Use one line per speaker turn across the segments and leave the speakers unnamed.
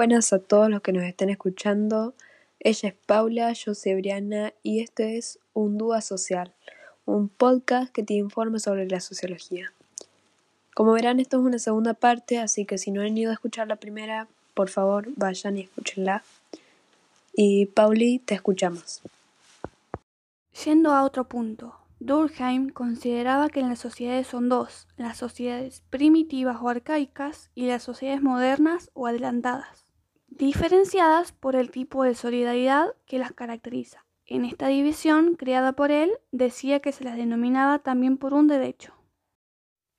buenas a todos los que nos estén escuchando. Ella es Paula, yo soy Briana y esto es Un Dúa Social, un podcast que te informa sobre la sociología. Como verán, esto es una segunda parte, así que si no han ido a escuchar la primera, por favor vayan y escúchenla. Y Pauli, te escuchamos.
Yendo a otro punto, Durkheim consideraba que las sociedades son dos, las sociedades primitivas o arcaicas y las sociedades modernas o adelantadas, diferenciadas por el tipo de solidaridad que las caracteriza. En esta división creada por él decía que se las denominaba también por un derecho.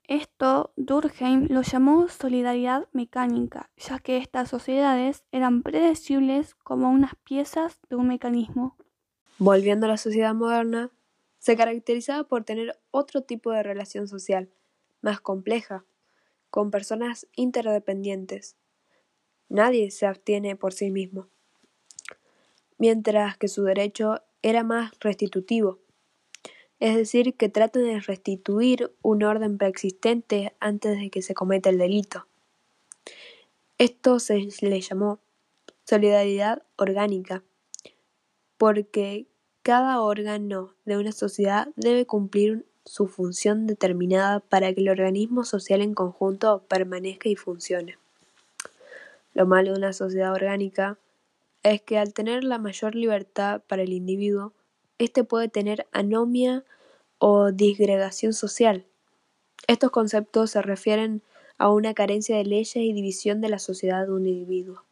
Esto Durkheim lo llamó solidaridad mecánica, ya que estas sociedades eran predecibles como unas piezas de un mecanismo.
Volviendo a la sociedad moderna, se caracterizaba por tener otro tipo de relación social, más compleja, con personas interdependientes. Nadie se abstiene por sí mismo, mientras que su derecho era más restitutivo, es decir, que trata de restituir un orden preexistente antes de que se cometa el delito. Esto se le llamó solidaridad orgánica, porque cada órgano de una sociedad debe cumplir su función determinada para que el organismo social en conjunto permanezca y funcione. Lo malo de una sociedad orgánica es que al tener la mayor libertad para el individuo, éste puede tener anomia o disgregación social. Estos conceptos se refieren a una carencia de leyes y división de la sociedad de un individuo.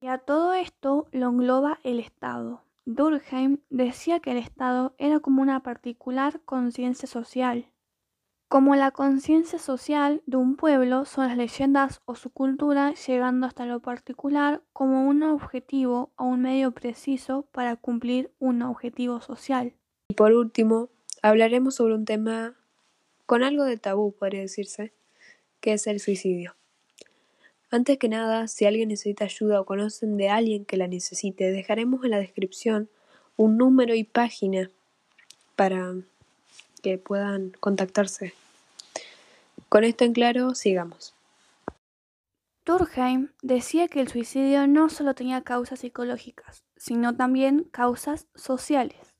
Y a todo esto lo engloba el Estado, Durkheim decía que el Estado era como una particular conciencia social. Como la conciencia social de un pueblo son las leyendas o su cultura llegando hasta lo particular como un objetivo o un medio preciso para cumplir un objetivo social.
Y por último, hablaremos sobre un tema con algo de tabú, podría decirse, que es el suicidio. Antes que nada, si alguien necesita ayuda o conocen de alguien que la necesite, dejaremos en la descripción un número y página para que puedan contactarse. Con esto en claro, sigamos.
Durkheim decía que el suicidio no solo tenía causas psicológicas, sino también causas sociales,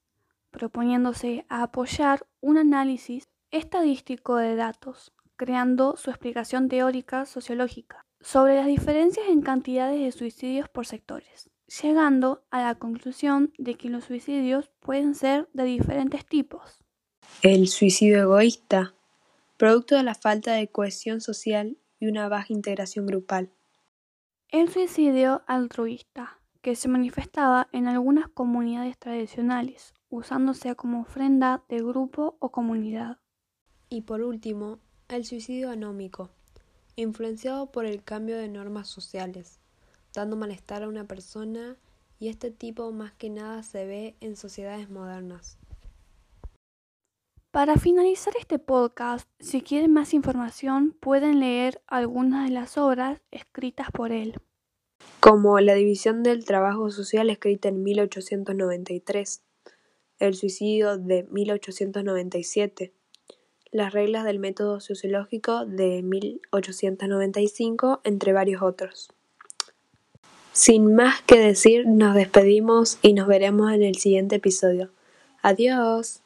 proponiéndose a apoyar un análisis estadístico de datos, creando su explicación teórica sociológica sobre las diferencias en cantidades de suicidios por sectores, llegando a la conclusión de que los suicidios pueden ser de diferentes tipos.
El suicidio egoísta, producto de la falta de cohesión social y una baja integración grupal.
El suicidio altruista, que se manifestaba en algunas comunidades tradicionales, usándose como ofrenda de grupo o comunidad.
Y por último, el suicidio anómico, influenciado por el cambio de normas sociales, dando malestar a una persona y este tipo más que nada se ve en sociedades modernas.
Para finalizar este podcast, si quieren más información pueden leer algunas de las obras escritas por él.
Como La división del trabajo social escrita en 1893, El suicidio de 1897, las reglas del método sociológico de 1895, entre varios otros. Sin más que decir, nos despedimos y nos veremos en el siguiente episodio. Adiós.